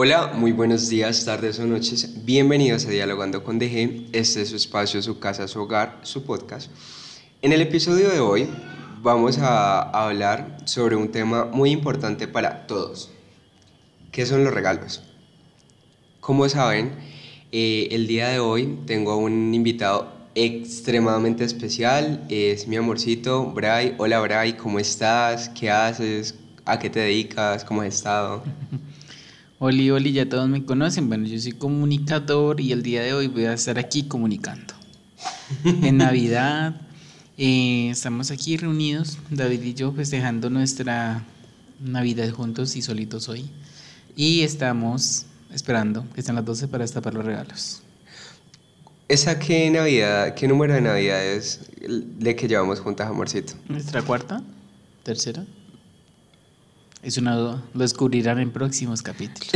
Hola, muy buenos días, tardes o noches. Bienvenidos a Dialogando con DG. Este es su espacio, su casa, su hogar, su podcast. En el episodio de hoy vamos a hablar sobre un tema muy importante para todos. ¿Qué son los regalos? Como saben, eh, el día de hoy tengo un invitado extremadamente especial. Es mi amorcito, Bray. Hola, Bray, ¿cómo estás? ¿Qué haces? ¿A qué te dedicas? ¿Cómo has estado? Oli, Oli, ya todos me conocen. Bueno, yo soy comunicador y el día de hoy voy a estar aquí comunicando. en Navidad eh, estamos aquí reunidos, David y yo, festejando nuestra Navidad juntos y solitos hoy. Y estamos esperando que sean las 12 para destapar los regalos. ¿Esa qué Navidad, qué número de Navidad es de que llevamos juntas, amorcito? ¿Nuestra cuarta? ¿Tercera? Es una duda. Lo descubrirán en próximos capítulos.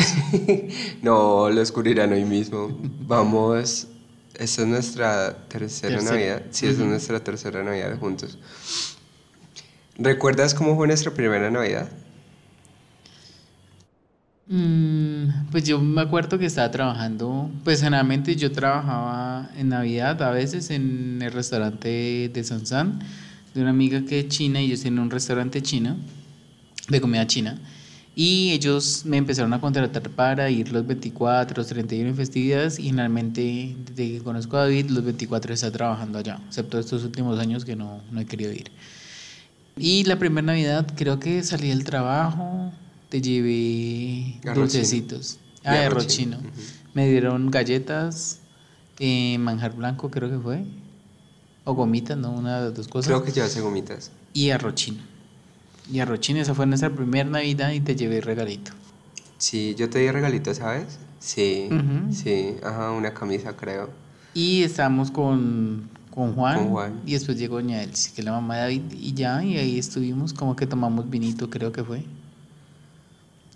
no, lo descubrirán hoy mismo. Vamos. Esta es nuestra tercera Navidad. Sí, es nuestra tercera Navidad juntos. ¿Recuerdas cómo fue nuestra primera Navidad? Mm, pues yo me acuerdo que estaba trabajando, pues generalmente yo trabajaba en Navidad, a veces en el restaurante de Sansan, de una amiga que es china y yo en un restaurante chino de comida china. Y ellos me empezaron a contratar para ir los 24, los 31 en festividades y finalmente, desde que conozco a David, los 24 está trabajando allá, excepto estos últimos años que no, no he querido ir. Y la primera Navidad creo que salí del trabajo, te llevé dulcecitos. Ah, de arroz chino. Me dieron galletas, eh, manjar blanco creo que fue, o gomitas, ¿no? Una de las dos cosas. Creo que llevaste gomitas. Y arroz chino. Y a Rochín, esa fue nuestra primera Navidad y te llevé regalito. Sí, yo te di regalito, ¿sabes? Sí, sí, ajá, una camisa creo. Y estábamos con, con, Juan, y después llegó Doña Elsie, que es la mamá de David, y ya, y ahí estuvimos, como que tomamos vinito, creo que fue.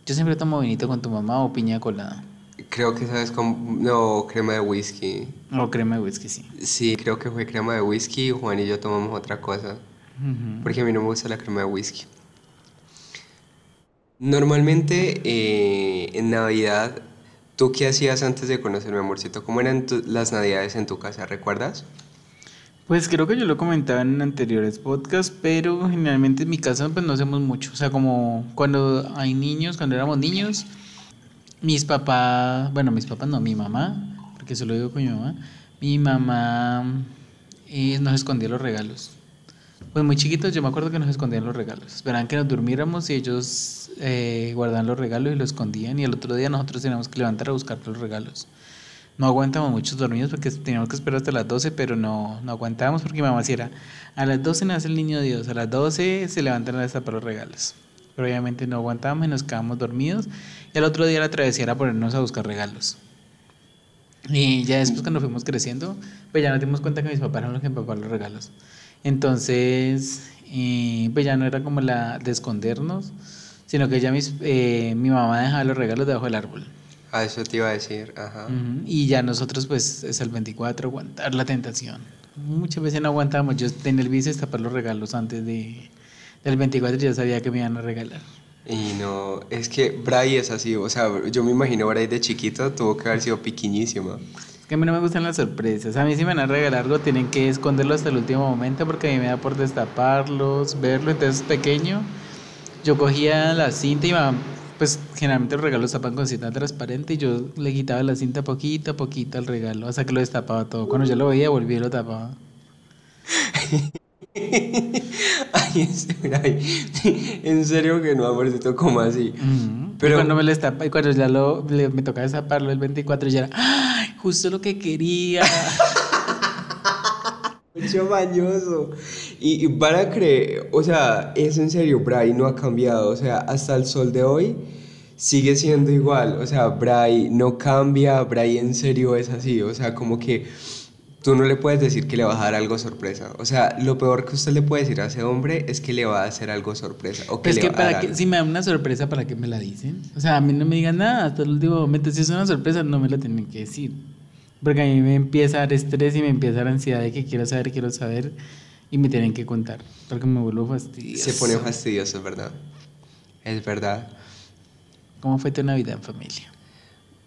Yo siempre tomo vinito con tu mamá o piña colada. Creo que sabes con no crema de whisky. O crema de whisky, sí. Sí, creo que fue crema de whisky. Juan y yo tomamos otra cosa. Porque a mí no me gusta la crema de whisky. Normalmente eh, en Navidad, ¿tú qué hacías antes de conocerme, amorcito? ¿Cómo eran las Navidades en tu casa? ¿Recuerdas? Pues creo que yo lo comentaba en anteriores podcasts, pero generalmente en mi casa pues no hacemos mucho. O sea, como cuando hay niños, cuando éramos niños, mis papás, bueno, mis papás no, mi mamá, porque eso lo digo con mi mamá, mi mamá eh, nos escondía los regalos. Pues muy chiquitos yo me acuerdo que nos escondían los regalos. Esperaban que nos durmiéramos y ellos eh, guardaban los regalos y los escondían y el otro día nosotros teníamos que levantar a buscar los regalos. No aguantamos muchos dormidos porque teníamos que esperar hasta las 12, pero no, no aguantábamos porque mi mamá decía, a las 12 nace el niño Dios, a las 12 se levantan a destapar los regalos. Pero obviamente no aguantábamos y nos quedábamos dormidos. Y el otro día la travesía era ponernos a buscar regalos. Y ya después cuando fuimos creciendo, pues ya nos dimos cuenta que mis papás eran los que empapaban los regalos. Entonces, eh, pues ya no era como la de escondernos, sino que ya mis, eh, mi mamá dejaba los regalos debajo del árbol. Ah, eso te iba a decir, ajá. Y ya nosotros, pues, es el 24, aguantar la tentación. Muchas veces no aguantábamos. Yo tenía el vicio de tapar los regalos antes de, del 24, ya sabía que me iban a regalar. Y no, es que Bray es así, o sea, yo me imagino Bray de chiquito tuvo que haber sido piquiñísima. Que a mí no me gustan las sorpresas. A mí si me van a regalar algo tienen que esconderlo hasta el último momento porque a mí me da por destaparlos, verlo. Entonces pequeño, yo cogía la cinta y iba, pues generalmente los regalos tapan con cinta transparente y yo le quitaba la cinta poquito a poquito al regalo hasta que lo destapaba todo. Cuando ya lo veía volví y lo tapaba. Ay, en serio que no, amorcito, como así. Pero cuando me lo destapa, y cuando ya lo, me toca destaparlo el 24, ya era, ¡ay! Justo lo que quería. Mucho bañoso. Y, para creer, o sea, es en serio, Bray no ha cambiado. O sea, hasta el sol de hoy sigue siendo igual. O sea, Bray no cambia, Bray en serio es así. O sea, como que tú no le puedes decir que le va a dar algo sorpresa. O sea, lo peor que usted le puede decir a ese hombre es que le va a hacer algo sorpresa. O que es que para que, si me da una sorpresa, ¿para qué me la dicen? O sea, a mí no me digan nada hasta el último momento. Si es una sorpresa, no me la tienen que decir. Porque a mí me empieza a dar estrés y me empieza a dar ansiedad de que quiero saber, quiero saber. Y me tienen que contar. Porque me vuelvo fastidioso. Se pone fastidioso, es verdad. Es verdad. ¿Cómo fue tu Navidad en familia?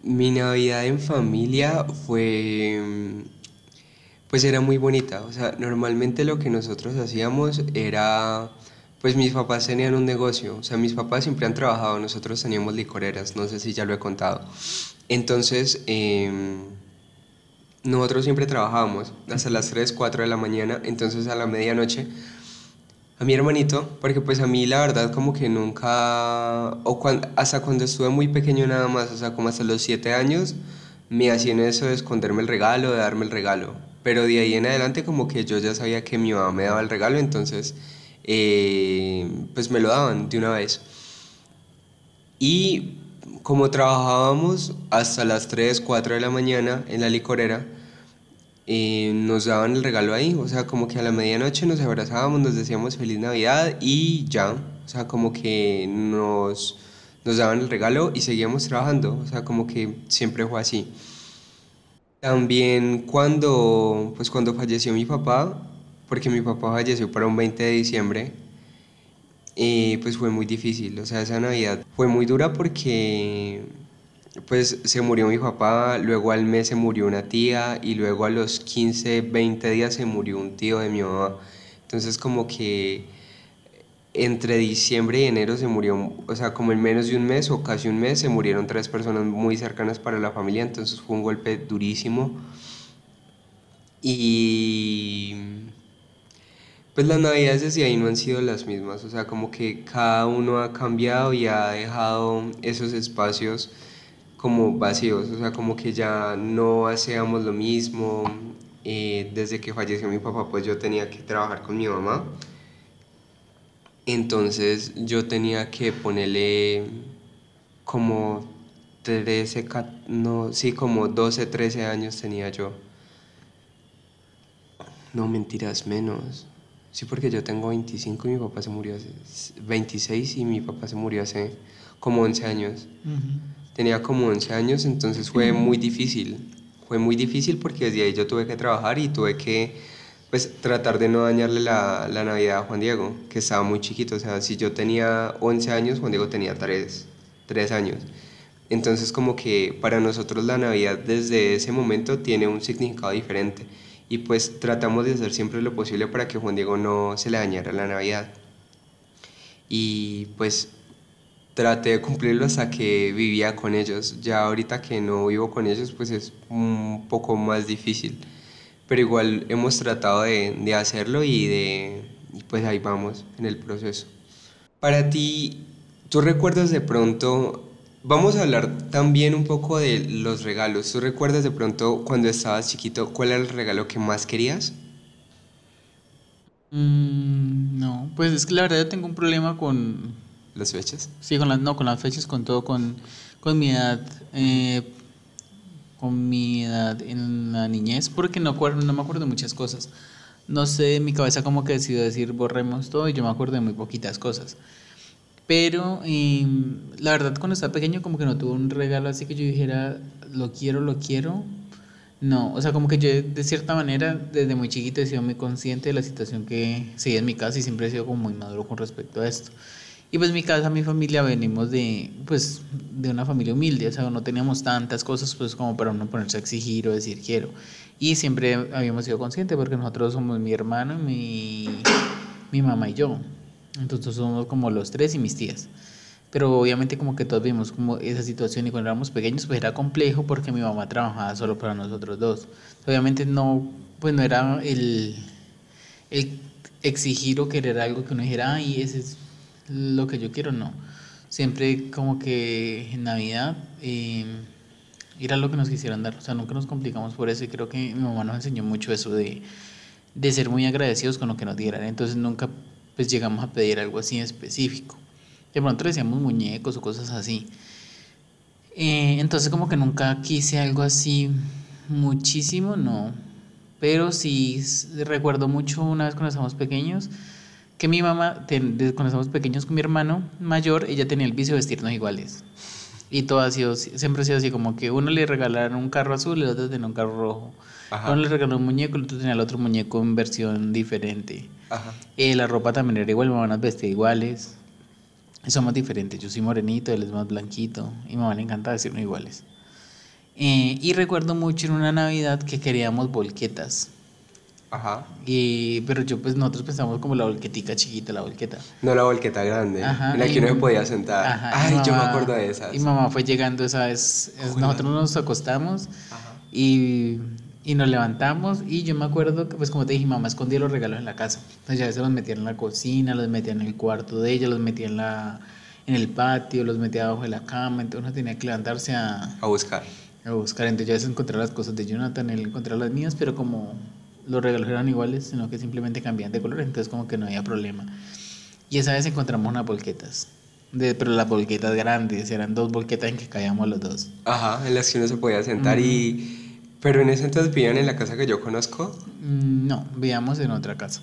Mi Navidad en familia fue, pues era muy bonita. O sea, normalmente lo que nosotros hacíamos era, pues mis papás tenían un negocio. O sea, mis papás siempre han trabajado, nosotros teníamos licoreras, no sé si ya lo he contado. Entonces, em, nosotros siempre trabajábamos hasta las 3, 4 de la mañana, entonces a la medianoche a mi hermanito, porque pues a mí la verdad como que nunca, o hasta cuando estuve muy pequeño nada más, o sea, como hasta los 7 años, me hacían eso de esconderme el regalo, de darme el regalo. Pero de ahí en adelante como que yo ya sabía que mi mamá me daba el regalo, entonces eh, pues me lo daban de una vez. Y como trabajábamos hasta las 3, 4 de la mañana en la licorera, nos daban el regalo ahí, o sea, como que a la medianoche nos abrazábamos, nos decíamos feliz Navidad y ya, o sea, como que nos, nos daban el regalo y seguíamos trabajando, o sea, como que siempre fue así. También cuando, pues cuando falleció mi papá, porque mi papá falleció para un 20 de diciembre, pues fue muy difícil, o sea, esa Navidad fue muy dura porque pues se murió mi papá, luego al mes se murió una tía y luego a los 15, 20 días se murió un tío de mi mamá. Entonces como que entre diciembre y enero se murió, o sea, como en menos de un mes o casi un mes se murieron tres personas muy cercanas para la familia, entonces fue un golpe durísimo. Y pues las navidades desde ahí no han sido las mismas, o sea, como que cada uno ha cambiado y ha dejado esos espacios como vacíos, o sea, como que ya no hacíamos lo mismo. Eh, desde que falleció mi papá, pues yo tenía que trabajar con mi mamá. Entonces yo tenía que ponerle como 13, no, sí, como 12, 13 años tenía yo. No, mentiras, menos. Sí, porque yo tengo 25 y mi papá se murió hace 26 y mi papá se murió hace como 11 años tenía como 11 años, entonces fue muy difícil. Fue muy difícil porque desde ahí yo tuve que trabajar y tuve que pues tratar de no dañarle la, la Navidad a Juan Diego, que estaba muy chiquito. O sea, si yo tenía 11 años, Juan Diego tenía 3, 3 años. Entonces como que para nosotros la Navidad desde ese momento tiene un significado diferente y pues tratamos de hacer siempre lo posible para que Juan Diego no se le dañara la Navidad. Y pues traté de cumplirlo hasta que vivía con ellos. Ya ahorita que no vivo con ellos, pues es un poco más difícil. Pero igual hemos tratado de, de hacerlo y de pues ahí vamos en el proceso. Para ti, ¿tú recuerdas de pronto Vamos a hablar también un poco de los regalos. ¿Tú recuerdas de pronto cuando estabas chiquito cuál era el regalo que más querías? Mm, no, pues es que la verdad yo tengo un problema con, ¿Las fechas? Sí, con las, no, con las fechas, con todo, con, con mi edad, eh, con mi edad en la niñez, porque no, acuerdo, no me acuerdo de muchas cosas. No sé, mi cabeza como que decidió decir borremos todo y yo me acuerdo de muy poquitas cosas. Pero em, la verdad cuando estaba pequeño como que no tuve un regalo así que yo dijera, lo quiero, lo quiero. No, o sea, como que yo de cierta manera desde muy chiquito he sido muy consciente de la situación que seguía en mi casa y siempre he sido como muy maduro con respecto a esto. Y pues mi casa, mi familia, venimos de, pues, de una familia humilde, o sea, no teníamos tantas cosas pues como para uno ponerse a exigir o decir quiero. Y siempre habíamos sido conscientes porque nosotros somos mi hermano, mi, mi mamá y yo. Entonces somos como los tres y mis tías. Pero obviamente como que todos vimos como esa situación y cuando éramos pequeños pues era complejo porque mi mamá trabajaba solo para nosotros dos. Obviamente no, pues no era el, el exigir o querer algo que uno dijera, ay, ese es lo que yo quiero, no. Siempre como que en Navidad eh, era lo que nos quisieran dar, o sea, nunca nos complicamos por eso y creo que mi mamá nos enseñó mucho eso de, de ser muy agradecidos con lo que nos dieran, entonces nunca pues llegamos a pedir algo así específico. De pronto decíamos muñecos o cosas así. Eh, entonces como que nunca quise algo así muchísimo, no. Pero sí recuerdo mucho una vez cuando estábamos pequeños, que mi mamá, cuando estábamos pequeños con mi hermano mayor, ella tenía el vicio de vestirnos iguales. Y todo ha sido, siempre ha sido así, como que uno le regalaron un carro azul y el otro tenía un carro rojo. Uno le regaló un muñeco y el otro tenía el otro muñeco en versión diferente. Ajá. Eh, la ropa también era igual, mi mamá nos vestía iguales. Somos diferentes, yo soy morenito, él es más blanquito. Y mi mamá le encanta vestirnos iguales. Eh, y recuerdo mucho en una Navidad que queríamos volquetas. Ajá. Y, pero yo, pues nosotros pensamos como la volquetica chiquita, la volqueta. No la volqueta grande, Ajá, en la que uno se podía sentar. Ajá, Ay, yo me acuerdo de esas. Y mamá fue llegando esa vez. es- nosotros nos acostamos Ajá. y, y nos levantamos. Y yo me acuerdo que, pues como te dije, mamá escondía los regalos en la casa. Entonces ya a veces los metía en la cocina, los metía en el cuarto de ella, los metía en, la, en el patio, los metía abajo de la cama. Entonces uno tenía que levantarse a, A buscar. a buscar. Entonces yo a veces encontraba las cosas de Jonathan, él encontraba las mías, pero como los regalos eran iguales, sino que simplemente cambiaban de color, entonces como que no había problema. Y esa vez encontramos unas volquetas. De, pero las volquetas grandes, eran dos volquetas en que caíamos los dos. Ajá, en las que uno se podía sentar y... Pero en ese entonces vivían en la casa que yo conozco, Mm, No, vivíamos en otra casa.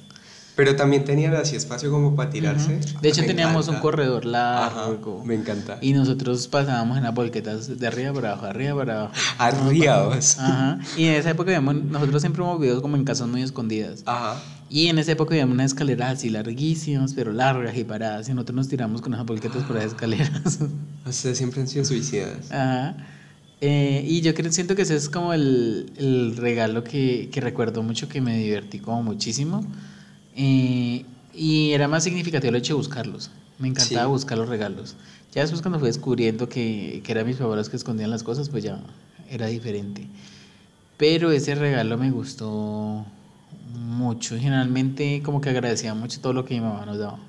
Pero también tenían así espacio como para tirarse. Ujú. De hecho Me teníamos un encanta. corredor Ajá, largo. me encanta. Y nosotros pasábamos en las volquetas de arriba para abajo, arriba para abajo. Arriados. Ajá. Y en esa época vivíamos, nosotros siempre hemos vivido como en casas muy escondidas. Ajá. Y en esa época había unas escaleras así larguísimas, pero largas y paradas. Y nosotros nos tiramos con esas volquetas por esas escaleras. Ustedes siempre han sido suicidas. Ajá. Eh, y yo creo, siento que ese es como el, el regalo que, que recuerdo mucho, que me divertí como muchísimo. Eh, y era más significativo el hecho de buscarlos. Me encantaba Sí. buscar los regalos. Ya después cuando fui descubriendo que, que eran mis papás los que escondían las cosas, pues ya era diferente. Pero ese regalo me gustó mucho. Generalmente como que agradecía mucho todo lo que mi mamá nos daba.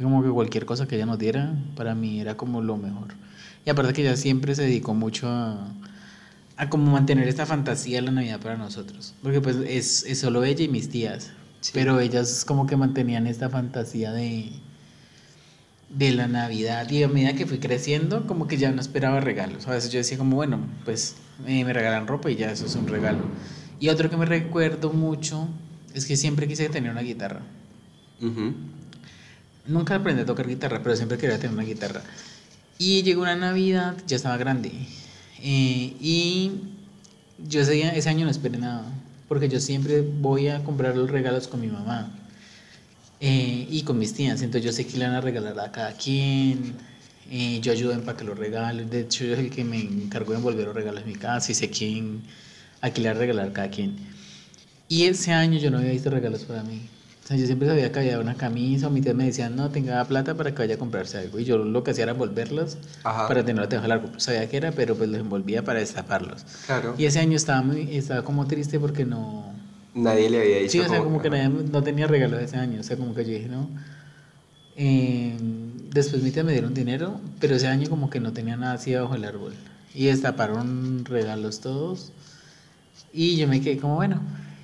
Como que cualquier cosa que ella nos diera, para mí era como lo mejor. Y aparte que ella siempre se dedicó mucho a, a como mantener esta fantasía de la Navidad para nosotros. Porque pues es, es solo ella y mis tías. Sí. Pero ellas como que mantenían esta fantasía de, de la Navidad. Y a medida que fui creciendo, como que ya no esperaba regalos. A veces yo decía como, bueno, pues eh, me regalan ropa y ya eso es un regalo. Y otro que me recuerdo mucho es que siempre quise tener una guitarra. Nunca aprendí a tocar guitarra, pero siempre quería tener una guitarra. Y llegó una Navidad, ya estaba grande. eh, y yo ese, día- ese año no esperé nada, porque yo siempre voy a comprar los regalos con mi mamá eh, y con mis tías. Entonces yo sé que le van a regalar a cada quien. eh, yo ayudo a empacar los regalos. De hecho, yo soy el que me encargo de envolver los regalos en mi casa y sé quién, a quién le va a regalar a cada quien. Y ese año yo no había visto regalos para mí. Sea, yo siempre sabía que había una camisa o mi tía me decía, no, tenga plata para que vaya a comprarse algo. Y yo lo que hacía era envolverlos Ajá. para tenerlos de largo. Sabía que era, pero pues los envolvía para destaparlos. Claro. Y ese año estaba, muy, estaba como triste porque no... Nadie le había dicho Sí, o sea, como que ajá. nadie- no tenía regalos ese año. O sea, como que yo dije, no. Eh, después mi tía me dieron dinero, pero ese año como que no tenía nada así bajo el árbol. Y destaparon regalos todos. Y yo me quedé como, bueno,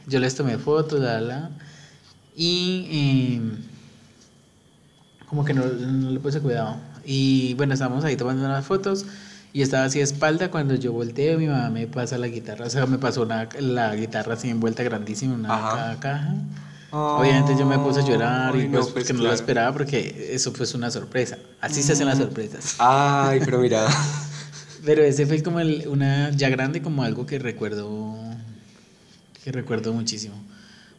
yo les tomé fotos, la, la. Y eh, como que no, no le puse cuidado. Y bueno, estábamos ahí tomando unas fotos. Y estaba así de espalda cuando yo volteo, mi mamá me pasa la guitarra, o sea, me pasó una- la guitarra así envuelta grandísima una Ajá. caja. Obviamente yo me puse a llorar y pues, no, porque no lo esperaba porque eso fue una sorpresa. Así se hacen las sorpresas. Ay, pero mira. Pero ese fue como el- una ya grande como algo que recuerdo que recuerdo muchísimo.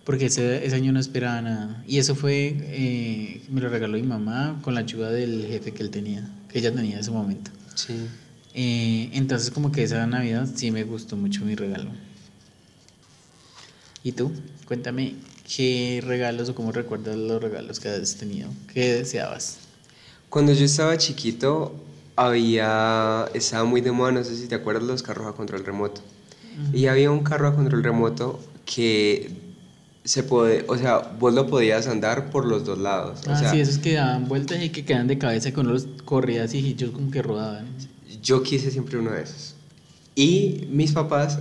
Porque ese, ese año no esperaba nada. Y eso fue, eh, me lo regaló mi mamá con la ayuda del jefe que él tenía, que ella tenía en ese momento. Sí. Eh, entonces como que esa Navidad sí me gustó mucho mi regalo. ¿Y tú? Cuéntame qué regalos o cómo recuerdas los regalos que has tenido, qué deseabas. Cuando yo estaba chiquito, había. Estaba muy de moda, no sé si te acuerdas, los carros a control remoto. Y había un carro a control remoto que se puede. O sea, vos lo podías andar por los dos lados. O ah, sea, sí, esos que daban vueltas y que quedan de cabeza con los corridas y ellos como que rodaban. yo quise siempre uno de esos. Y mis papás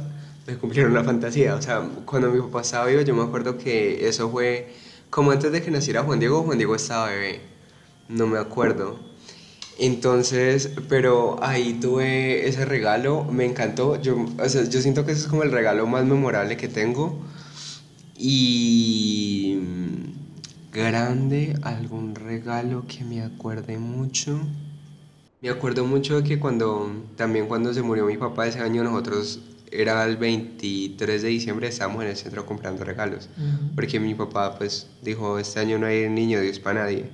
me cumplieron la fantasía. O sea, cuando mi papá estaba vivo, yo me acuerdo que eso fue como antes de que naciera Juan Diego. Juan Diego estaba bebé. No me acuerdo. Entonces, pero ahí tuve ese regalo, me encantó. Yo, o sea, yo siento que ese es como el regalo más memorable que tengo. Y mm, grande, algún regalo que me acuerde mucho. Me acuerdo mucho de que cuando, también cuando se murió mi papá ese año, nosotros era el 23 de diciembre, estábamos en el centro comprando regalos. Porque mi papá pues dijo, este año no hay niño Dios para nadie.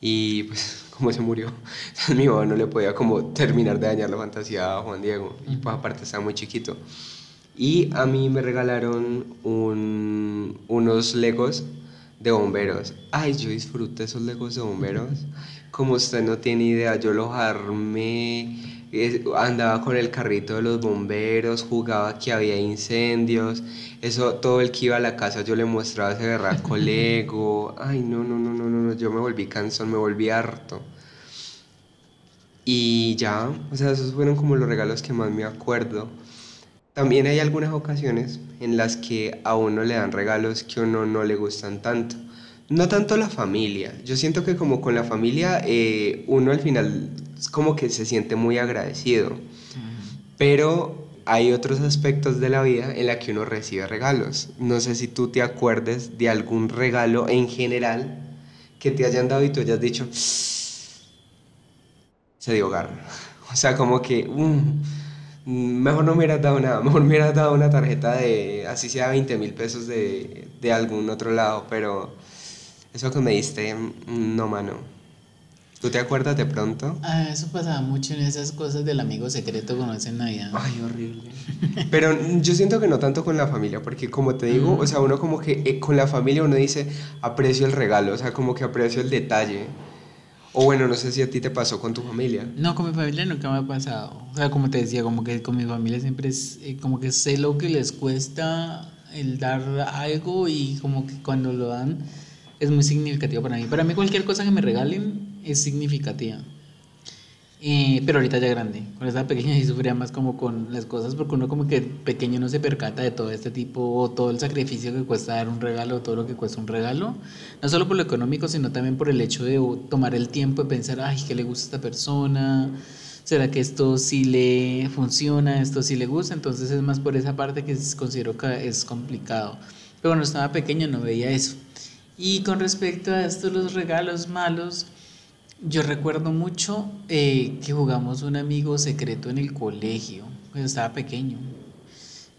Y pues cómo se murió. Mi mamá no le podía como terminar de dañar la fantasía a Juan Diego. Y pues aparte estaba muy chiquito. Y a mí me regalaron un, unos legos de bomberos. Ay, yo disfruté esos legos de bomberos. Como usted no tiene idea, yo los armé, andaba con el carrito de los bomberos, jugaba que había incendios. Eso, todo el que iba a la casa yo le mostraba ese berraco lego. Ay, no, no, no, no, no, yo me volví cansón, me volví harto. Y ya, o sea, esos fueron como los regalos que más me acuerdo. También hay algunas ocasiones en las que a uno le dan regalos que a uno no le gustan tanto. No tanto la familia. Yo siento que como con la familia eh, uno al final es como que se siente muy agradecido. Pero hay otros aspectos de la vida en la que uno recibe regalos. No sé si tú te acuerdes de algún regalo en general que te hayan dado y tú hayas dicho, se dio garra. O sea, como que... Mm, mejor no me hubieras dado nada, mejor me hubieras dado una tarjeta de, así sea 20 mil pesos de, de, algún otro lado, pero eso que me diste, mm, no, mano. ¿Tú te acuerdas de pronto? Ah, eso pasaba mucho en esas cosas del amigo secreto con en Navidad. Ay, horrible. Pero yo siento que no tanto con la familia, porque como te digo, o sea, uno como que eh, con la familia uno dice, aprecio el regalo, o sea, como que aprecio el detalle. O bueno, no sé si a ti te pasó con tu familia. No, con mi familia nunca me ha pasado. O sea, como te decía, como que con mi familia siempre es eh, como que sé lo que les cuesta el dar algo y como que cuando lo dan es muy significativo para mí. Para mí cualquier cosa que me regalen es significativa. Pero ahorita ya grande. Cuando estaba pequeña sí sufría más como con las cosas porque uno como que pequeño no se percata de todo este tipo o todo el sacrificio que cuesta dar un regalo, todo lo que cuesta un regalo. No solo por lo económico, sino también por el hecho de tomar el tiempo de pensar, ay, ¿qué le gusta a esta persona? ¿Será que esto sí le funciona? ¿Esto sí le gusta? Entonces es más por esa parte que considero que es complicado. Pero cuando estaba pequeño no veía eso. Y con respecto a estos los regalos malos, yo recuerdo mucho eh, que jugamos un amigo secreto en el colegio, cuando estaba pequeño.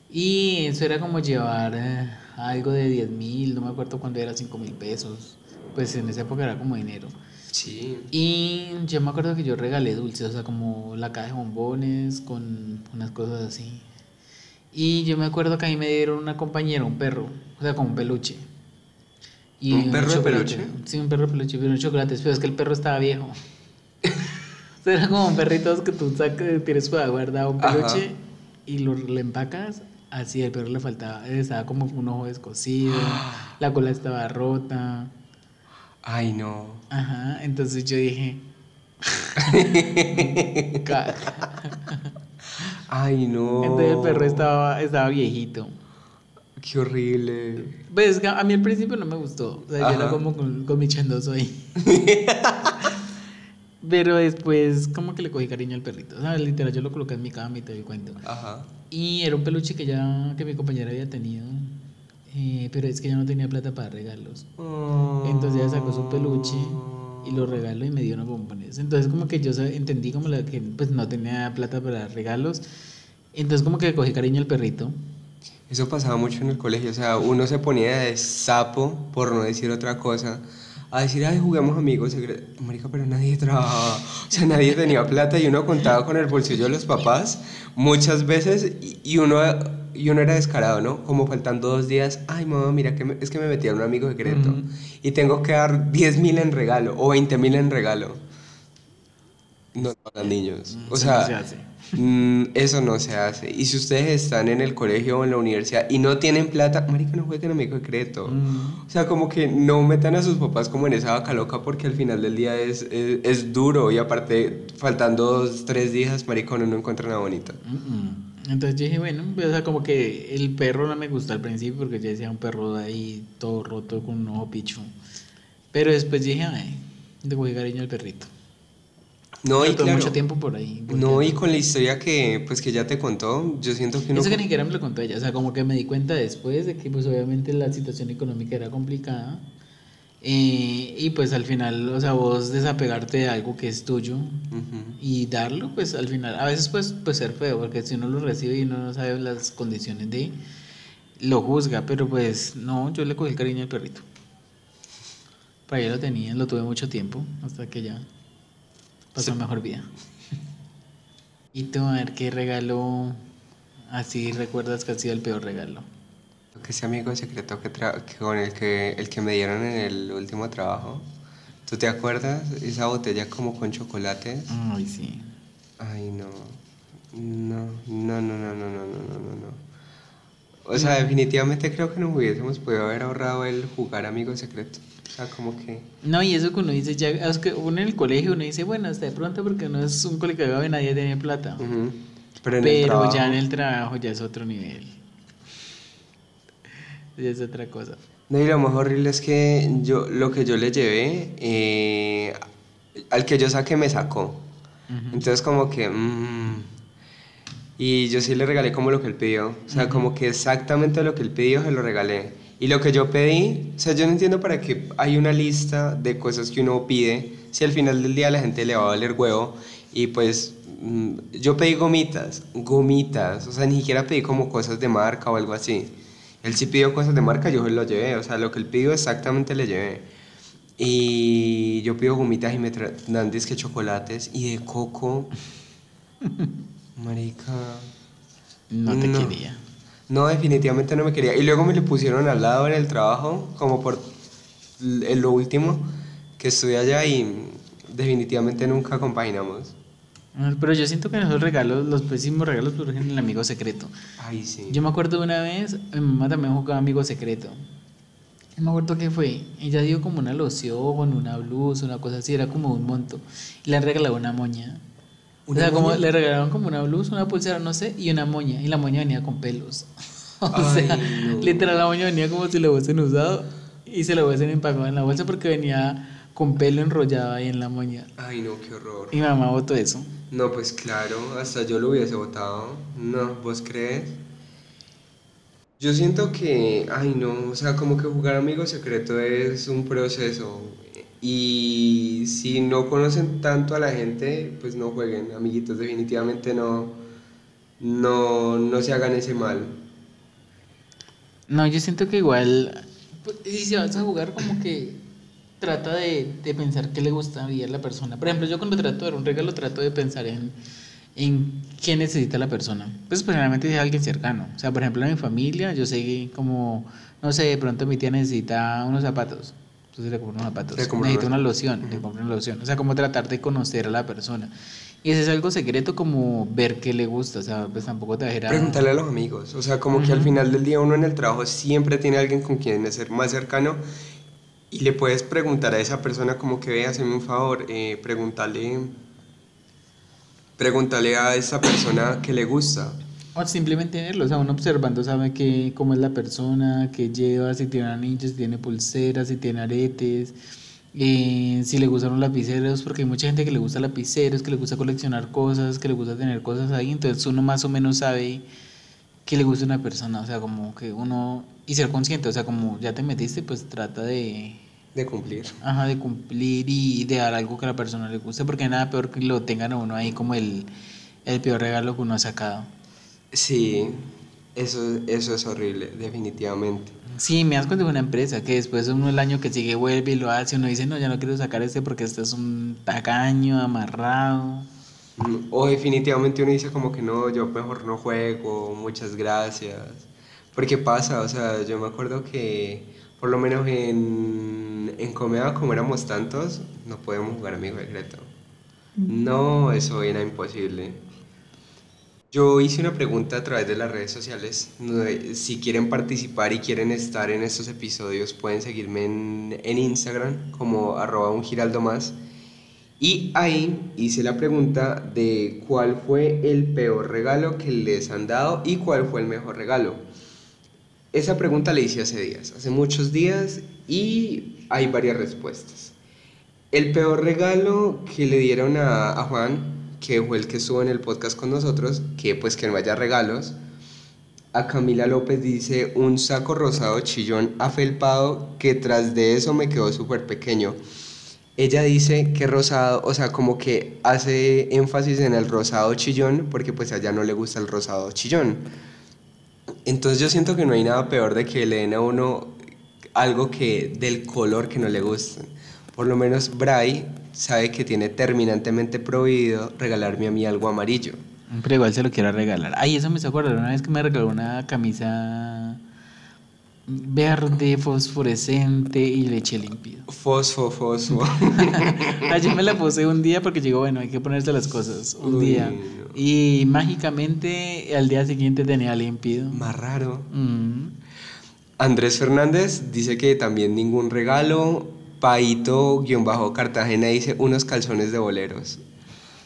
Y eso era como llevar eh, algo de 10 mil, no me acuerdo cuándo era 5 mil pesos. Pues en esa época era como dinero. Sí. Y yo me acuerdo que yo regalé dulces, o sea, como la caja de bombones con unas cosas así. Y yo me acuerdo que a mí me dieron una compañera, un perro, o sea, como un peluche. ¿Un perro de peluche? Sí, un perro de peluche, pero un chocolate. Pero es que el perro estaba viejo. Era como un perrito que tú sacas, tienes para guardar un peluche y lo le empacas. Así, el perro le faltaba, estaba como un ojo descosido, la cola estaba rota. Ay, no. Ajá, entonces yo dije. Ay, no. Entonces el perro estaba, estaba viejito. Qué horrible. Pues a mí al principio no me gustó. O sea, yo era como con, con mi chandoso ahí. Pero después como que le cogí cariño al perrito. O sea, literal, yo lo coloqué en mi cama y te doy cuenta. Ajá. Y era un peluche que ya, que mi compañera había tenido. Eh, pero es que ya no tenía plata para regalos. Entonces ella sacó su peluche y lo regaló y me dio unos bombones. Entonces como que yo entendí como la que pues no tenía plata para regalos. Entonces como que cogí cariño al perrito. Eso pasaba mucho en el colegio, o sea, uno se ponía de sapo, por no decir otra cosa, a decir, ay, jugamos amigos, marica, pero nadie trabajaba, o sea, nadie tenía plata y uno contaba con el bolsillo de los papás muchas veces y, uno, y uno era descarado, ¿no? Como faltando dos días, ay, mamá, mira, que es que me metí a un amigo secreto y tengo que dar 10 mil en regalo o 20 mil en regalo. No para niños, o sea... Mm, eso no se hace. Y si ustedes están en el colegio o en la universidad y no tienen plata, marica, no jueguen amigo secreto. Mm. O sea, como que no metan a sus papás como en esa vaca loca porque al final del día es, es, duro y aparte, faltando dos, tres días, marica, uno no encuentra nada bonito. Entonces dije, bueno, pues, o sea, como que el perro no me gustó al principio porque ya decía un perro de ahí todo roto con un ojo picho. Pero después dije, ay, le voy cariño al perrito. No, y claro, mucho tiempo por ahí. No, y con la historia que, pues, que ya te contó, yo siento que no... Eso que ni siquiera me lo contó ella, o sea, como que me di cuenta después de que, pues, obviamente la situación económica era complicada. Eh, y pues al final, o sea, vos desapegarte de algo que es tuyo y darlo, pues al final, a veces pues, pues ser feo, porque si uno lo recibe y uno no sabe las condiciones de, lo juzga, pero pues no, yo le cogí el cariño al perrito. Para allá lo tenía, lo tuve mucho tiempo, hasta que ya pasó mejor vida. y tú, a ver, ¿qué regalo así recuerdas que ha sido el peor regalo? Que ese amigo secreto que, con el que, el que me dieron en el último trabajo. ¿Tú te acuerdas? Esa botella como con chocolate. Ay, sí. Ay, no. No, no, no, no, no, no, no, no, no. O sea, definitivamente creo que nos hubiésemos podido haber ahorrado el jugar amigo secreto. O sea, como que... No, y eso que uno dice, ya, es que uno en el colegio uno dice, bueno, hasta de pronto porque no es un colegio y nadie tiene plata. Pero, ya en el trabajo ya es otro nivel. Ya es otra cosa. No, y lo más horrible es que yo, lo que yo le llevé, eh, al que yo saqué me sacó. Entonces como que... Mm, y yo sí le regalé como lo que él pidió. O sea, como que exactamente lo que él pidió se lo regalé. Y lo que yo pedí, o sea, yo no entiendo para qué hay una lista de cosas que uno pide, si al final del día la gente le va a valer huevo. Y pues mm, yo pedí gomitas, gomitas, o sea, ni siquiera pedí como cosas de marca o algo así. Él sí pidió cosas de marca, yo lo llevé, o sea, lo que él pidió exactamente le llevé. Y yo pido gomitas y me dan disque chocolates y de coco. Marica. No te quería. No, definitivamente no me quería. Y luego me le pusieron al lado en el trabajo, como por lo último que estuve allá y definitivamente nunca compaginamos. Ah, pero yo siento que esos regalos, los pésimos regalos surgen en el amigo secreto. Ay, sí. Yo me acuerdo de una vez, mi mamá también jugaba amigo secreto. No me acuerdo qué fue. Ella dio como una loción, una blusa, una cosa así, era como un monto. Y le regalaba una moña. O sea, como le regalaron como una blusa, una pulsera, no sé, y una moña. Y la moña venía con pelos. o sea, literal la moña venía como si lo hubiesen usado y se lo hubiesen empacado en la bolsa porque venía con pelo enrollado ahí en la moña. Ay, no, qué horror. Y mamá votó eso. No, pues claro, hasta yo lo hubiese votado. No, ¿vos crees? Yo siento que, ay no, o sea, como que jugar amigo secreto es un proceso. Y si no conocen tanto a la gente, pues no jueguen, amiguitos, definitivamente no, no, no se hagan ese mal. No, yo siento que igual, pues, si vas a jugar como que trata de, de pensar qué le gustaría a la persona. Por ejemplo, yo cuando trato de dar un regalo trato de pensar en, en qué necesita la persona. Pues generalmente es alguien cercano. O sea, por ejemplo, en mi familia yo sé como, no sé, de pronto mi tía necesita unos zapatos entonces le compro unos zapatos. Necesito una loción, le compro una loción. O sea, como tratar de conocer a la persona. Y ese es algo secreto como ver qué le gusta, o sea, pues tampoco te dejará... Preguntarle a los amigos, o sea, como que al final del día uno en el trabajo siempre tiene alguien con quien ser más cercano y le puedes preguntar a esa persona como que vea, hazme un favor, eh, pregúntale, pregúntale a esa persona qué le gusta. O simplemente tenerlo, o sea, uno observando sabe que, cómo es la persona, qué lleva, si tiene anillos, si tiene pulseras, si tiene aretes, eh, si le gustan los lapiceros, porque hay mucha gente que le gusta lapiceros, que le gusta coleccionar cosas, que le gusta tener cosas ahí, entonces uno más o menos sabe que le gusta a una persona, o sea, como que uno, y ser consciente, o sea, como ya te metiste, pues trata de... De cumplir. Ajá, de cumplir y de dar algo que a la persona le guste, porque nada peor que lo tengan a uno ahí como el, el peor regalo que uno ha sacado. Sí, eso, eso es horrible, definitivamente. Sí, me das cuenta de una empresa que después uno el año que sigue vuelve y lo hace, uno dice, no, ya no quiero sacar este porque este es un tacaño, amarrado. Mm, o definitivamente uno dice como que no, yo mejor no juego, muchas gracias. Porque pasa, o sea, yo me acuerdo que por lo menos en, en Comeda, como éramos tantos, no podemos jugar amigo secreto. No, eso era imposible. Yo hice una pregunta a través de las redes sociales. Si quieren participar y quieren estar en estos episodios, pueden seguirme en, Instagram como arroba un giraldo más. Y ahí hice la pregunta de cuál fue el peor regalo que les han dado y cuál fue el mejor regalo. Esa pregunta la hice hace días, hace muchos días, y hay varias respuestas. El peor regalo que le dieron a, a Juan que fue el que estuvo en el podcast con nosotros, que pues que no haya regalos. A Camila López dice un saco rosado chillón afelpado que tras de eso me quedó súper pequeño. Ella dice que rosado, o sea, como que hace énfasis en el rosado chillón porque pues a ella no le gusta el rosado chillón. Entonces yo siento que no hay nada peor de que le den a uno algo que del color que no le gusta. Por lo menos Bray sabe que tiene terminantemente prohibido regalarme a mí algo amarillo. Pero igual se lo quiero regalar. Ay, eso me hizo acordar una vez que me regaló una camisa verde, fosforescente y leche límpido. Fosfo, fosfo. Ayer me la puse un día porque llegó, bueno, hay que ponerse las cosas. Un Uy, día. no. Y mágicamente al día siguiente tenía límpido. Más raro. Mm. Andrés Fernández dice que también ningún regalo. Paito-Cartagena dice unos calzones de boleros.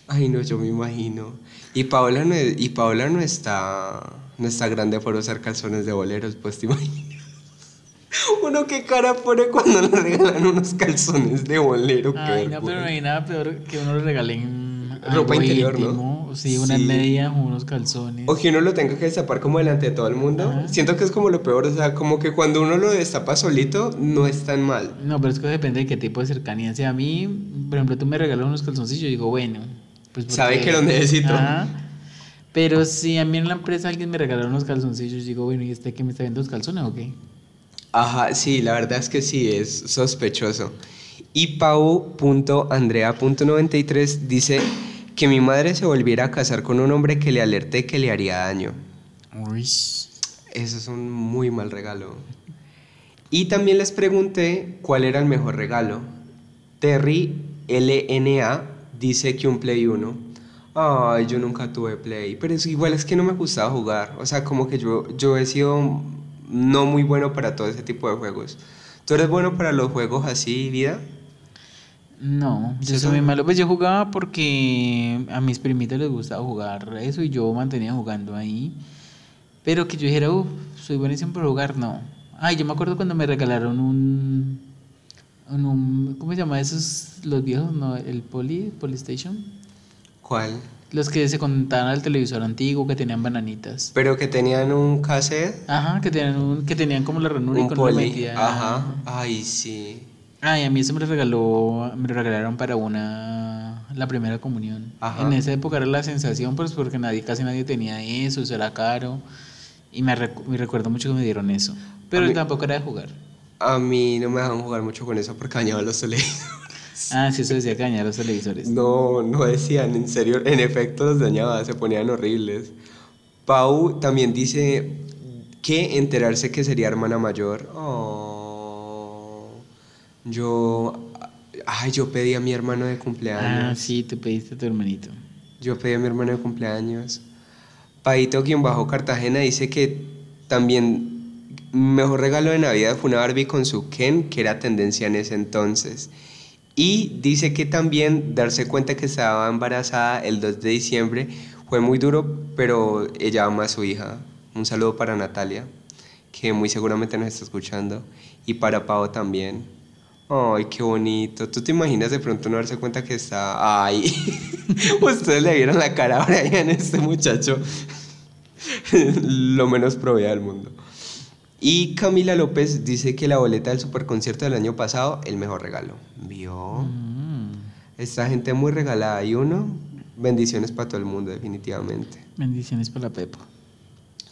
Ay, no, yo me imagino. Y Paola no, es- y Paola no está no está grande por usar calzones de boleros, pues te imaginas. Uno qué cara pone cuando le regalan unos calzones de bolero. Ay, no, pero no hay nada peor que uno le regalen Ropa algo interior, ¿no? Sí, unas Sí. medias, unos calzones. O que uno lo tenga que destapar como delante de todo el mundo. Ajá. Siento que es como lo peor, o sea, como que cuando uno lo destapa solito, no es tan mal. No, pero es que depende de qué tipo de cercanía. Si a mí, por ejemplo, tú me regalas unos calzoncillos, yo digo, bueno, pues Sabe que los necesito. Ajá. Pero si a mí en la empresa alguien me regaló unos calzoncillos, yo digo, bueno, ¿y este que me está viendo los calzones o qué? Ajá, sí, la verdad es que sí, es sospechoso. Y Pau.andrea.93 dice que mi madre se volviera a casar con un hombre que le alerté que le haría daño. Uy. Eso es un muy mal regalo. Y también les pregunté cuál era el mejor regalo. Terry LNA dice que un Play 1. Ay, yo nunca tuve Play, pero es igual es que no me gustaba jugar. O sea, como que yo, yo he sido no muy bueno para todo ese tipo de juegos. ¿Tú eres bueno para los juegos así, vida? No, yo ¿Sí soy muy malo. Pues yo jugaba porque a mis primitos les gustaba jugar eso y yo mantenía jugando ahí. Pero que yo dijera, uff, soy buenísimo para jugar, no. Ay, yo me acuerdo cuando me regalaron un. un, ¿Cómo se llama esos? Los viejos, ¿no? El Poly, Polystation. ¿Cuál? Los que se conectaban al televisor antiguo, que tenían bananitas. Pero que tenían un cassette, Ajá, que tenían, un, que tenían como la ranura y un con una poli. metida. Ajá. Ay, sí. Ay, a mí eso me regaló, me lo regalaron para una, la primera comunión. Ajá. En esa época era la sensación, pues porque nadie, casi nadie tenía eso, eso era caro. Y me, recu- me recuerdo mucho que me dieron eso. Pero mí- tampoco era de jugar. A mí no me dejan jugar mucho con eso porque dañaba los televisores. Ah, sí, eso decía que dañaba los televisores. No, no decían, en serio, en efecto los dañaba, se ponían horribles. Pau también dice que enterarse que sería hermana mayor. Oh, yo, ay, yo pedí a mi hermano de cumpleaños. Ah, sí, te pediste a tu hermanito. Yo pedí a mi hermano de cumpleaños. Paito-Cartagena dice que también mejor regalo de Navidad fue una Barbie con su Ken, que era tendencia en ese entonces. Y dice que también darse cuenta que estaba embarazada el 2 de diciembre fue muy duro, pero ella ama a su hija. Un saludo para Natalia, que muy seguramente nos está escuchando, y para Pau también. Ay, qué bonito. ¿Tú te imaginas de pronto no darse cuenta que está... Ay, ustedes le vieron la cara a Brian, este muchacho. Lo menos provea del mundo. Y Camila López dice que la boleta del superconcierto del año pasado, el mejor regalo. ¿Vio? Mm, Esta gente muy regalada. Y uno, bendiciones para todo el mundo, definitivamente. bendiciones para la Pepo.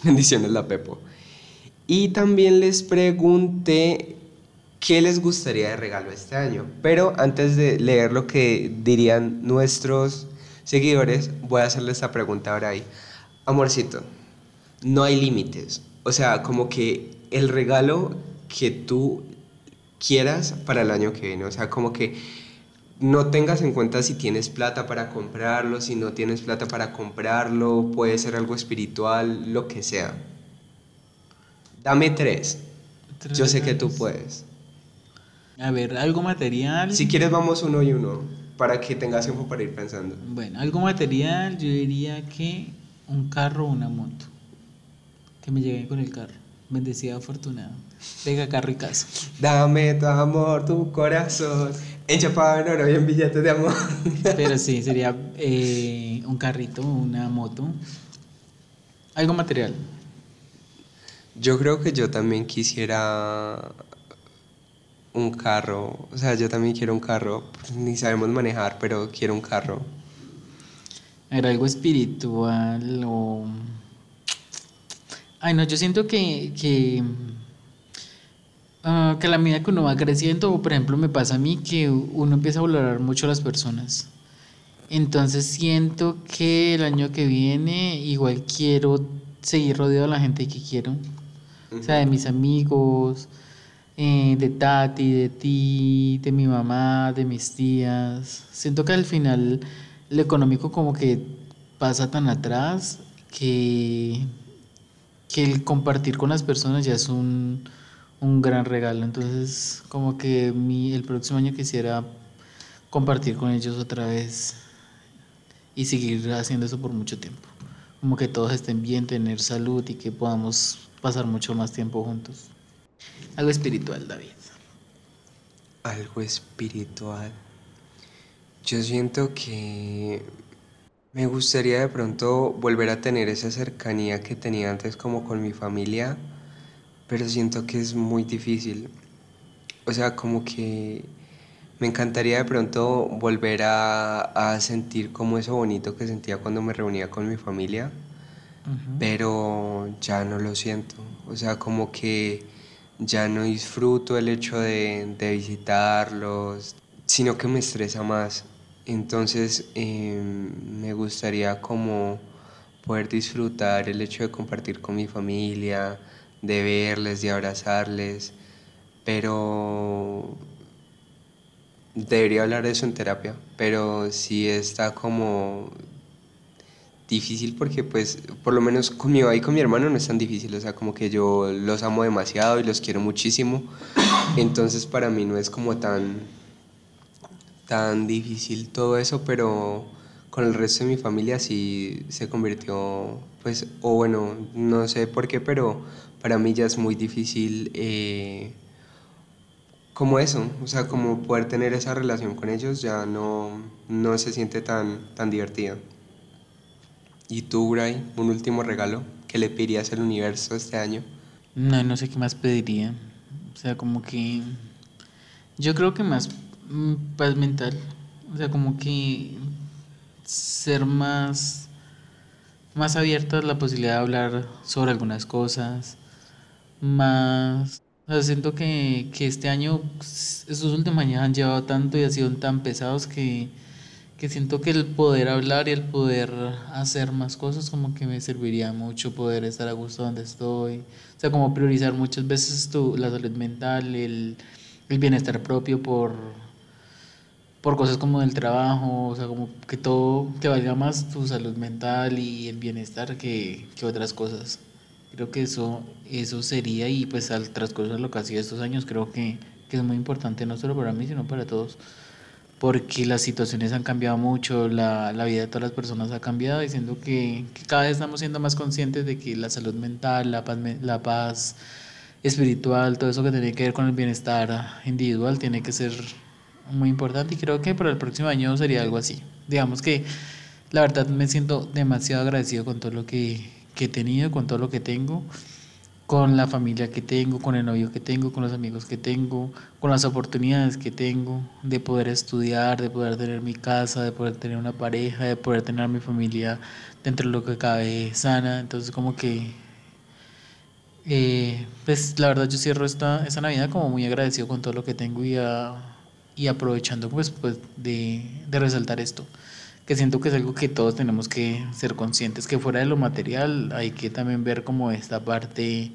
Bendiciones la Pepo. Y también les pregunté qué les gustaría de regalo este año. Pero antes de leer lo que dirían nuestros seguidores, voy a hacerle esta pregunta ahora ahí. Amorcito, no hay límites. O sea, como que el regalo que tú quieras para el año que viene. O sea, como que no tengas en cuenta si tienes plata para comprarlo, si no tienes plata para comprarlo, puede ser algo espiritual, lo que sea. Dame tres. Tres Yo sé que tú puedes. A ver, algo material. Si quieres vamos uno y uno, para que tengas tiempo para ir pensando. Bueno, algo material, yo diría que un carro o una moto. Que me llegue con el carro. Bendecida, afortunado. Venga, carro y casa. Dame tu amor, tu corazón, enchapado en oro y en billetes de amor. Pero sí, sería eh, un carrito, una moto. Algo material. Yo creo que yo también quisiera un carro, o sea, yo también quiero un carro, ni sabemos manejar, pero quiero un carro. A ver, algo espiritual o... Ay, no, yo siento que, que Ah, que a la medida que uno va creciendo, por ejemplo me pasa a mí que uno empieza a valorar mucho a las personas. Entonces siento que el año que viene igual quiero seguir rodeado de la gente que quiero. O sea, de mis amigos, eh, de Tati, de ti, de mi mamá, de mis tías. Siento que al final lo económico como que pasa tan atrás que, que el compartir con las personas ya es un, un gran regalo. Entonces como que mi, el próximo año quisiera compartir con ellos otra vez y seguir haciendo eso por mucho tiempo. Como que todos estén bien, tener salud y que podamos pasar mucho más tiempo juntos. Algo espiritual, David. Algo espiritual. Yo siento que me gustaría de pronto volver a tener esa cercanía que tenía antes como con mi familia, pero siento que es muy difícil. O sea, como que me encantaría de pronto volver a, a sentir como eso bonito que sentía cuando me reunía con mi familia, pero ya no lo siento. O sea, como que ya no disfruto el hecho de, visitarlos, sino que me estresa más. Entonces em, me gustaría como poder disfrutar el hecho de compartir con mi familia, de verles, de abrazarles, pero debería hablar de eso en terapia, pero sí está como difícil porque pues por lo menos conmigo y con mi hermano no es tan difícil, o sea, como que yo los amo demasiado y los quiero muchísimo, entonces para mí no es como tan, tan difícil todo eso, pero con el resto de mi familia sí se convirtió, pues, o bueno, no sé por qué, pero para mí ya es muy difícil eh, como eso, o sea, como poder tener esa relación con ellos ya no, no se siente tan, tan divertido. ¿Y tú, Bray, un último regalo que le pedirías al universo este año? No, no sé qué más pediría. O sea, como que. Yo creo que más mm, paz mental. O sea, como que ser más. Más abierta a la posibilidad de hablar sobre algunas cosas. Más. Siento que, que este año, esos últimos años han llevado tanto y han sido tan pesados que que siento que el poder hablar y el poder hacer más cosas como que me serviría mucho poder estar a gusto donde estoy. O sea, como priorizar muchas veces tu, la salud mental, el, el bienestar propio por, por cosas como el trabajo, o sea, como que todo, que valga más tu salud mental y el bienestar que, que otras cosas. Creo que eso, eso sería y pues al transcurso de lo que ha sido estos años creo que, que es muy importante no solo para mí, sino para todos porque las situaciones han cambiado mucho, la, la vida de todas las personas ha cambiado, diciendo que, que, cada vez estamos siendo más conscientes de que la salud mental, la paz, la paz espiritual, todo eso que tiene que ver con el bienestar individual tiene que ser muy importante y creo que para el próximo año sería algo así. Digamos que la verdad me siento demasiado agradecido con todo lo que, que he tenido, con todo lo que tengo con la familia que tengo, con el novio que tengo, con los amigos que tengo, con las oportunidades que tengo de poder estudiar, de poder tener mi casa, de poder tener una pareja, de poder tener mi familia dentro de lo que cabe sana. Entonces como que, eh, pues la verdad yo cierro esta, esta Navidad como muy agradecido con todo lo que tengo y, y aprovechando pues, pues de, de resaltar esto que siento que es algo que todos tenemos que ser conscientes, que fuera de lo material hay que también ver como esta parte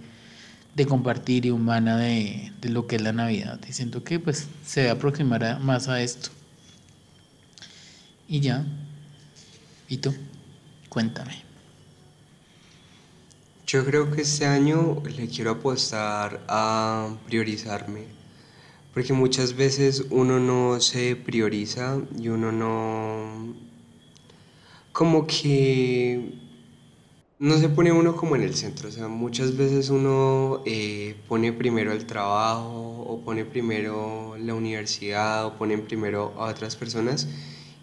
de compartir y humana de, de lo que es la Navidad. Y siento que pues se aproximará más a esto. Y ya. ¿Y tú? Cuéntame. Yo creo que este año le quiero apostar a priorizarme. Porque muchas veces uno no se prioriza y uno no como que no se pone uno como en el centro, o sea, muchas veces uno eh, pone primero el trabajo o pone primero la universidad o pone primero a otras personas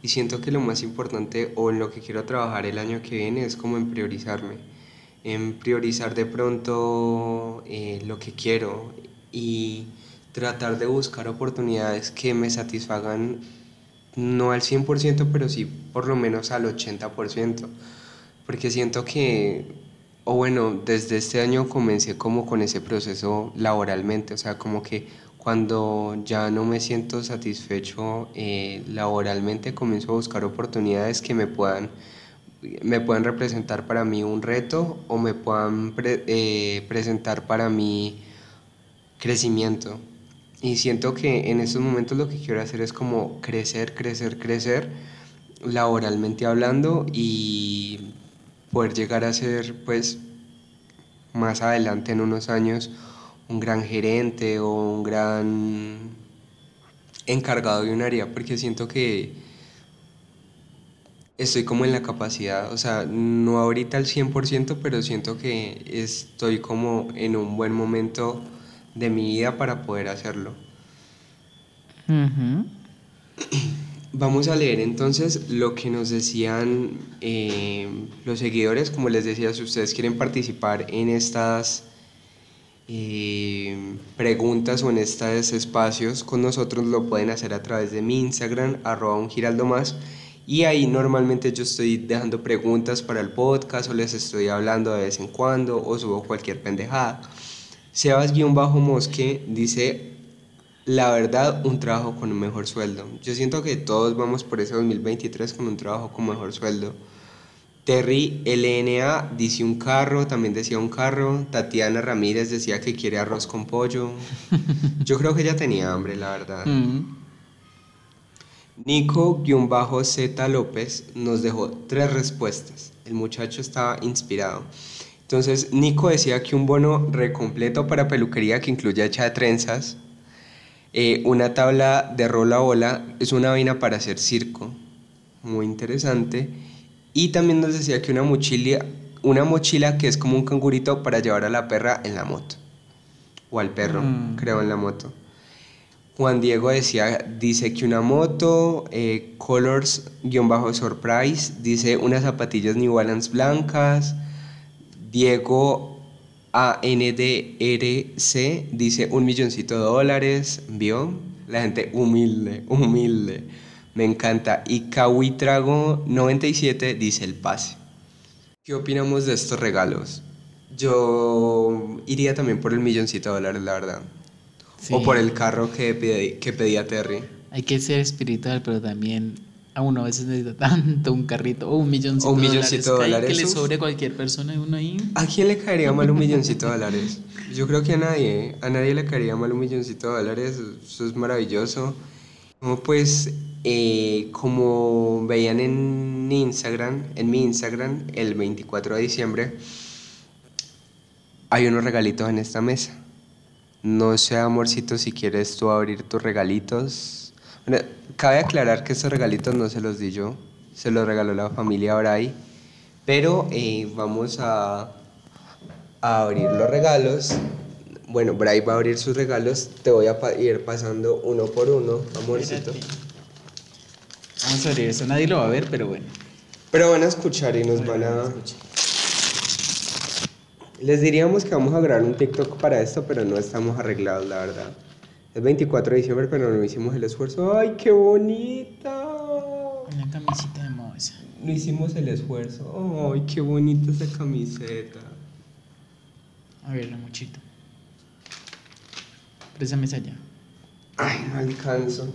y siento que lo más importante o en lo que quiero trabajar el año que viene es como en priorizarme, en priorizar de pronto eh, lo que quiero y tratar de buscar oportunidades que me satisfagan no al 100%, pero sí por lo menos al 80%, porque siento que o bueno, desde este año comencé como con ese proceso laboralmente, o sea, como que cuando ya no me siento satisfecho eh, laboralmente, comienzo a buscar oportunidades que me puedan, me representar para mí un reto o me puedan eh, presentar para mí crecimiento. Y siento que en estos momentos lo que quiero hacer es como crecer, crecer, crecer, laboralmente hablando y poder llegar a ser, pues, más adelante en unos años, un gran gerente o un gran encargado de un área, porque siento que estoy como en la capacidad, o sea, no ahorita al 100%, pero siento que estoy como en un buen momento de mi vida para poder hacerlo. Vamos a leer entonces lo que nos decían eh, los seguidores. Como les decía, si ustedes quieren participar en estas eh, preguntas o en estos espacios con nosotros, lo pueden hacer a través de mi Instagram, arroba un giraldo más. Y ahí normalmente yo estoy dejando preguntas para el podcast o les estoy hablando de vez en cuando o subo cualquier pendejada. Sebas-Mosque dice, la verdad, un trabajo con un mejor sueldo. Yo siento que todos vamos por ese 2023 con un trabajo con mejor sueldo. Terry LNA dice un carro, también decía un carro. Tatiana Ramírez decía que quiere arroz con pollo. Yo creo que ella tenía hambre, la verdad. Mm. Nico-Z López nos dejó tres respuestas. El muchacho estaba inspirado. Entonces, Nico decía que un bono recompleto para peluquería que incluya hecha de trenzas, eh, una tabla de rola bola, es una vaina para hacer circo, muy interesante. Y también nos decía que una mochila, una mochila que es como un cangurito para llevar a la perra en la moto, o al perro, mm. creo, en la moto. Juan Diego decía, dice que una moto, eh, Colors-Surprise, dice unas zapatillas New Balance blancas, Diego ANDRC dice un milloncito de dólares, ¿vio? La gente humilde, humilde. Me encanta. Y Kawitrago 97 dice el pase. ¿Qué opinamos de estos regalos? Yo iría también por el milloncito de dólares, la verdad. O por el carro que, que pedía Terry. Hay que ser espiritual, pero también a uno a veces necesita tanto un carrito o un milloncito, un milloncito de dólares. Que, le sobre a cualquier persona y uno ahí. ¿A quién le caería mal un milloncito de dólares? Yo creo que a nadie. ¿eh? A nadie le caería mal un milloncito de dólares. Eso es maravilloso. Pues, eh, como veían en Instagram, en mi Instagram, el 24 de diciembre, hay unos regalitos en esta mesa. No sé, amorcito, si quieres tú abrir tus regalitos cabe aclarar que estos regalitos no se los di yo, se los regaló la familia Bray, pero eh, vamos a, a, abrir los regalos. Bueno, Bray va a abrir sus regalos, te voy a ir pasando uno por uno, amorcito. Vamos a abrir eso, nadie lo va a ver, pero bueno. Pero van a escuchar y nos van a... Les diríamos que vamos a grabar un TikTok para esto, pero no estamos arreglados, la verdad. Es 24 de diciembre, pero no hicimos el esfuerzo. ¡Ay, qué bonita! Una camisita de moza. No hicimos el esfuerzo. ¡Ay, qué bonita esa camiseta! A ver, la mochita. Préstame esa ya. Ay, no alcanzo.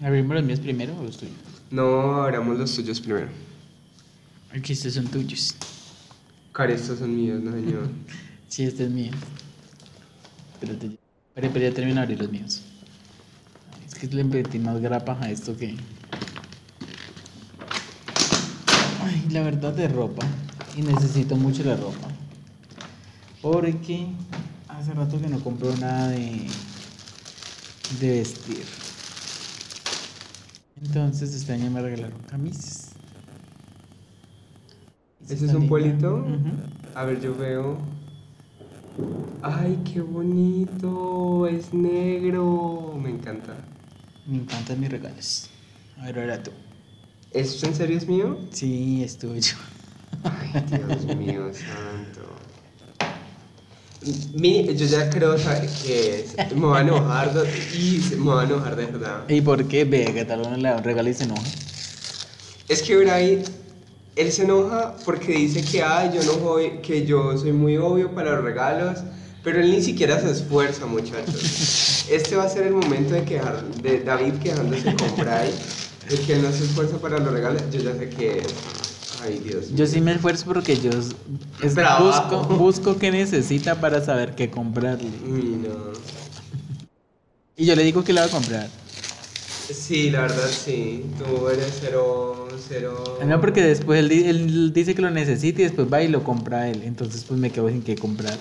¿Abrimos los míos primero o los tuyos? No, abramos los tuyos primero. Aquí estos son tuyos. Cari, estos son míos, no señor. sí, este es mío. Espérate, pero, ya termino de abrir los míos. Es que le metí más grapa a esto que. Ay, la verdad de ropa. Y necesito mucho la ropa. Porque hace rato que no compro nada de, de vestir. Entonces este año me regalaron camisas. ¿Ese es un pueblito? A ver, yo veo. Ay, qué bonito, es negro, me encanta. Me encantan mis regalos. A ver, ahora tú. ¿Esto en serio es mío? Sí, es tuyo. Ay, Dios mío, santo. Mi, yo ya creo saber qué es. Me va a enojar y me va a enojar de verdad. ¿Y por qué? Ve, que tal vez le da un regalo y se enoja. Es que Bray él se enoja porque dice que, ay, yo no soy, que yo soy muy obvio para los regalos, pero él ni siquiera se esfuerza, muchachos. Este va a ser el momento de, quejar, de David quejándose con Bray, de que él no se esfuerza para los regalos. Yo ya sé que. Ay, Dios mío. Yo sí me esfuerzo porque yo es- busco, busco qué necesita para saber qué comprarle. No. Y yo le digo que le voy a comprar. Sí, la verdad sí. Tú eres cero, cero. No, porque después él, él dice que lo necesita y después va y lo compra él. Entonces pues me quedo sin qué comprar.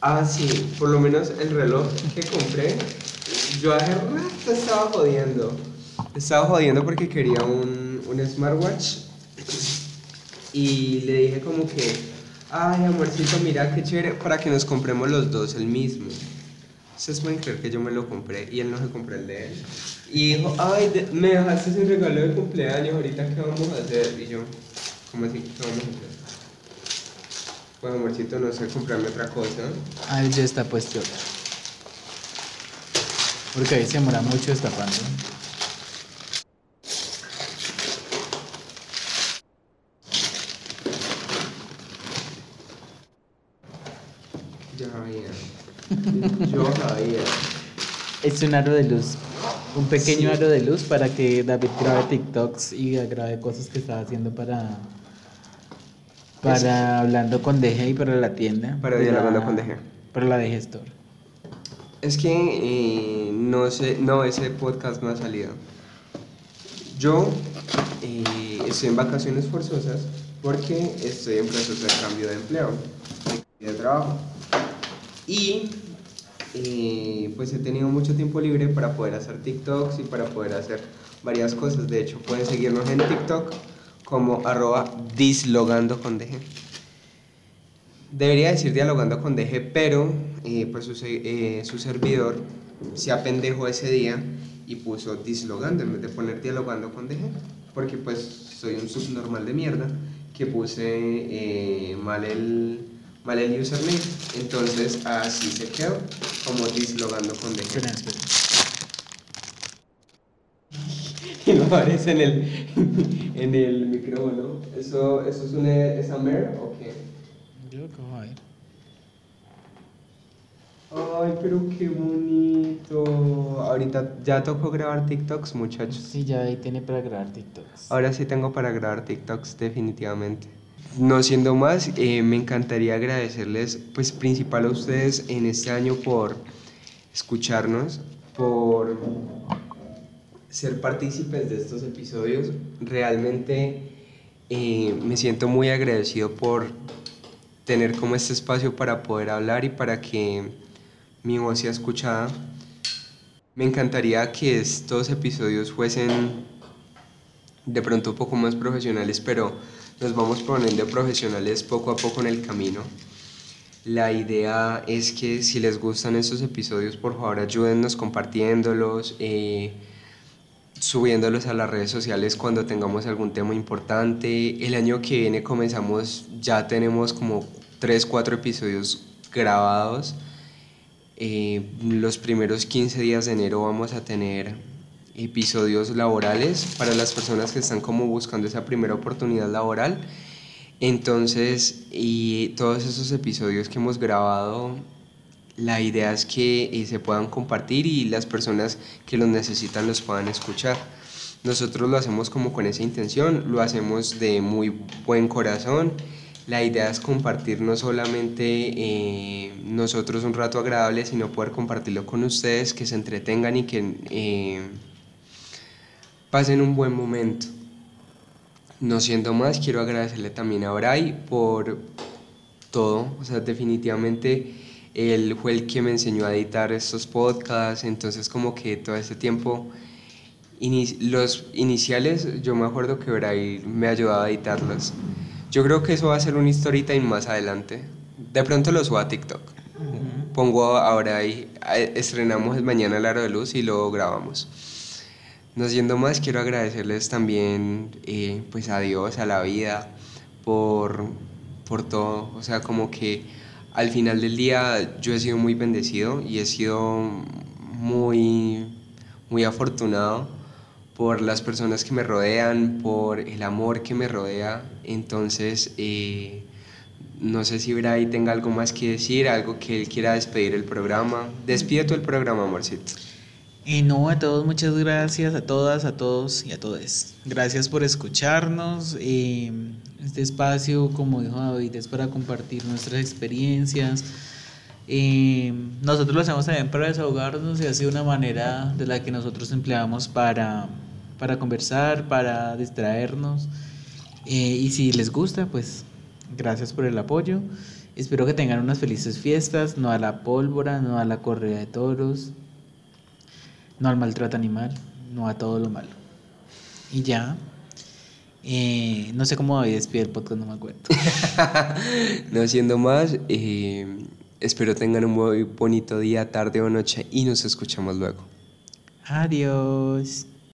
Ah, sí, por lo menos el reloj que compré, yo hace rato estaba jodiendo. Estaba jodiendo porque quería un, un smartwatch y le dije como que, ay amorcito, mira qué chévere, para que nos compremos los dos el mismo. Ustedes pueden creer que yo me lo compré y él no se compró el de él. Y dijo, ay, me dejaste sin regalo de cumpleaños, ahorita qué vamos a hacer. Y yo, ¿cómo así? ¿Qué vamos a hacer? Pues amorcito, no sé, comprarme otra cosa. Ah, ya está puesto. Porque ahí se demora mucho destapando. Yo sabía. Yo sabía. Es un aro de luz. Un pequeño Sí. aro de luz para que David grabe TikToks y grabe cosas que estaba haciendo para. Para hablando con DG y para la tienda. Para de Dialogando la- con DG. Para la DG Store. Es que eh, no sé, no, ese podcast no ha salido. Yo eh, estoy en vacaciones forzosas porque estoy en proceso de cambio de empleo, de, de trabajo. Y eh, pues he tenido mucho tiempo libre para poder hacer TikToks y para poder hacer varias cosas. De hecho, pueden seguirnos en TikTok como arroba dislogando con DG. Debería decir dialogando con DG, pero eh, pues su, eh, su servidor se apendejó ese día y puso dislogando en vez de poner dialogando con DG, porque pues soy un subnormal de mierda que puse eh, mal, el, mal el username. Entonces así se quedó, como dislogando con DG. Y no aparece en el, en el micrófono. ¿Eso, eso es una esa mer o qué? Yo cojo ahí. Ay, pero qué bonito. Ahorita ya tocó grabar TikToks, muchachos. Sí, ya ahí tiene para grabar TikToks. Ahora sí tengo para grabar TikToks, definitivamente. No siendo más, eh, me encantaría agradecerles, pues principal a ustedes en este año por escucharnos, por ser partícipes de estos episodios. Realmente eh, me siento muy agradecido por tener como este espacio para poder hablar y para que mi voz sea escuchada. Me encantaría que estos episodios fuesen de pronto un poco más profesionales, pero nos vamos poniendo profesionales poco a poco en el camino. La idea es que si les gustan estos episodios, por favor ayúdennos compartiéndolos, eh, subiéndolos a las redes sociales cuando tengamos algún tema importante. El año que viene comenzamos, ya tenemos como 3, 4 episodios grabados. Eh, los primeros 15 días de enero vamos a tener episodios laborales para las personas que están como buscando esa primera oportunidad laboral. Entonces, y todos esos episodios que hemos grabado, la idea es que eh, se puedan compartir y las personas que los necesitan los puedan escuchar. Nosotros lo hacemos como con esa intención, lo hacemos de muy buen corazón. La idea es compartir no solamente eh, nosotros un rato agradable, sino poder compartirlo con ustedes, que se entretengan y que eh, pasen un buen momento. No siendo más, quiero agradecerle también a Bray por todo. O sea, definitivamente él fue el que me enseñó a editar estos podcasts. Entonces, como que todo este tiempo, los iniciales, yo me acuerdo que Bray me ayudaba a editarlos. Yo creo que eso va a ser un story time más adelante. De pronto lo subo a TikTok. Pongo ahora ahí, estrenamos mañana el aro de luz y lo grabamos. No siendo más, quiero agradecerles también eh, pues a Dios, a la vida, por, por todo. O sea, como que al final del día yo he sido muy bendecido y he sido muy, muy afortunado por las personas que me rodean, por el amor que me rodea. Entonces, eh, no sé si Bray tenga algo más que decir, algo que él quiera despedir el programa. Despide tú el programa, amorcito. Y no, a todos muchas gracias, a todas, a todos y a todos. Gracias por escucharnos. Eh, este espacio, como dijo David, es para compartir nuestras experiencias. Eh, nosotros lo hacemos también para desahogarnos y así una manera de la que nosotros empleamos para, para conversar, para distraernos. Eh, y si les gusta, pues gracias por el apoyo. Espero que tengan unas felices fiestas, no a la pólvora, no a la correa de toros, no al maltrato animal, no a todo lo malo. Y ya. Eh, no sé cómo despide el podcast, no me acuerdo. no siendo más, eh, espero tengan un muy bonito día, tarde o noche y nos escuchamos luego. Adiós.